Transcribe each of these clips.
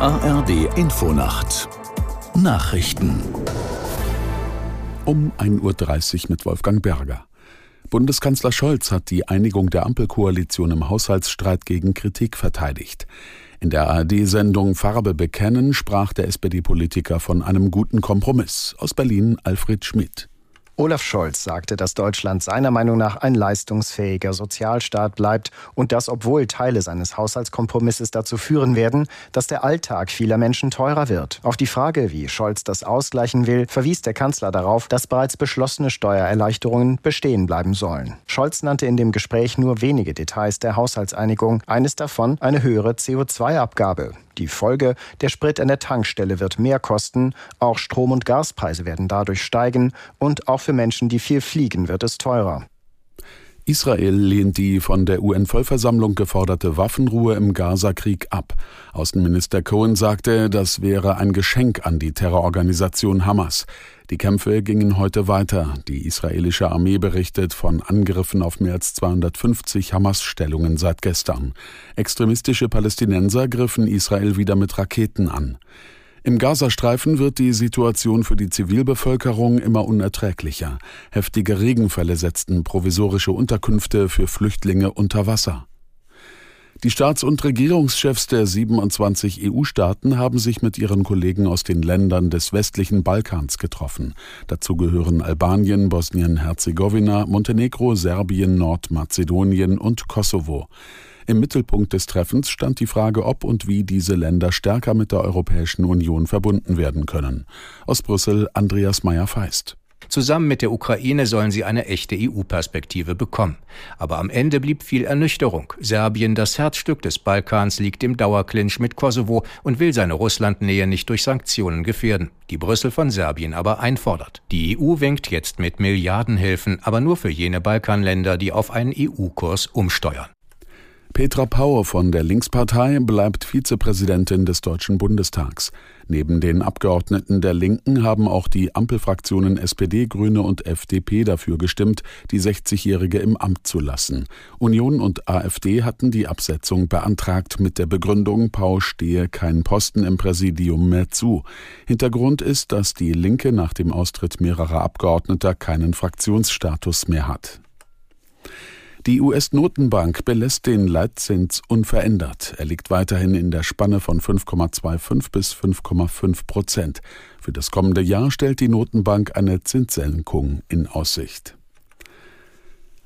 ARD Infonacht Nachrichten um 1.30 Uhr mit Wolfgang Berger. Bundeskanzler Scholz hat die Einigung der Ampelkoalition im Haushaltsstreit gegen Kritik verteidigt. In der ARD-Sendung Farbe bekennen sprach der SPD-Politiker von einem guten Kompromiss. Aus Berlin Alfred Schmidt. Olaf Scholz sagte, dass Deutschland seiner Meinung nach ein leistungsfähiger Sozialstaat bleibt und dass, obwohl Teile seines Haushaltskompromisses dazu führen werden, dass der Alltag vieler Menschen teurer wird. Auf die Frage, wie Scholz das ausgleichen will, verwies der Kanzler darauf, dass bereits beschlossene Steuererleichterungen bestehen bleiben sollen. Scholz nannte in dem Gespräch nur wenige Details der Haushaltseinigung, eines davon eine höhere CO2-Abgabe. Die Folge, der Sprit an der Tankstelle wird mehr kosten, auch Strom- und Gaspreise werden dadurch steigen. Und auch für Menschen, die viel fliegen, wird es teurer. Israel lehnt die von der UN-Vollversammlung geforderte Waffenruhe im Gaza-Krieg ab. Außenminister Cohen sagte, das wäre ein Geschenk an die Terrororganisation Hamas. Die Kämpfe gingen heute weiter. Die israelische Armee berichtet von Angriffen auf mehr als 250 Hamas-Stellungen seit gestern. Extremistische Palästinenser griffen Israel wieder mit Raketen an. Im Gazastreifen wird die Situation für die Zivilbevölkerung immer unerträglicher. Heftige Regenfälle setzten provisorische Unterkünfte für Flüchtlinge unter Wasser. Die Staats- und Regierungschefs der 27 EU-Staaten haben sich mit ihren Kollegen aus den Ländern des westlichen Balkans getroffen. Dazu gehören Albanien, Bosnien-Herzegowina, Montenegro, Serbien, Nordmazedonien und Kosovo. Im Mittelpunkt des Treffens stand die Frage, ob und wie diese Länder stärker mit der Europäischen Union verbunden werden können. Aus Brüssel Andreas Meyer-Feist. Zusammen mit der Ukraine sollen sie eine echte EU-Perspektive bekommen. Aber am Ende blieb viel Ernüchterung. Serbien, das Herzstück des Balkans, liegt im Dauerclinch mit Kosovo und will seine Russlandnähe nicht durch Sanktionen gefährden, die Brüssel von Serbien aber einfordert. Die EU winkt jetzt mit Milliardenhilfen, aber nur für jene Balkanländer, die auf einen EU-Kurs umsteuern. Petra Pauer von der Linkspartei bleibt Vizepräsidentin des Deutschen Bundestags. Neben den Abgeordneten der Linken haben auch die Ampelfraktionen SPD, Grüne und FDP dafür gestimmt, die 60-Jährige im Amt zu lassen. Union und AfD hatten die Absetzung beantragt mit der Begründung, Pau stehe kein Posten im Präsidium mehr zu. Hintergrund ist, dass die Linke nach dem Austritt mehrerer Abgeordneter keinen Fraktionsstatus mehr hat. Die US-Notenbank belässt den Leitzins unverändert. Er liegt weiterhin in der Spanne von 5,25 bis 5,5 Prozent. Für das kommende Jahr stellt die Notenbank eine Zinssenkung in Aussicht.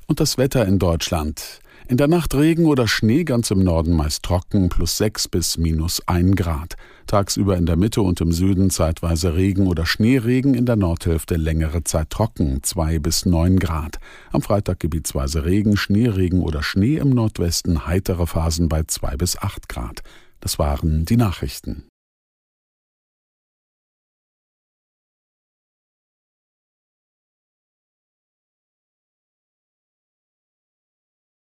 Und das Wetter in Deutschland. In der Nacht Regen oder Schnee ganz im Norden meist trocken, plus 6 bis minus 1 Grad. Tagsüber in der Mitte und im Süden zeitweise Regen oder Schneeregen, in der Nordhälfte längere Zeit trocken, 2 bis 9 Grad. Am Freitag gebietsweise Regen, Schneeregen oder Schnee im Nordwesten, heitere Phasen bei 2 bis 8 Grad. Das waren die Nachrichten.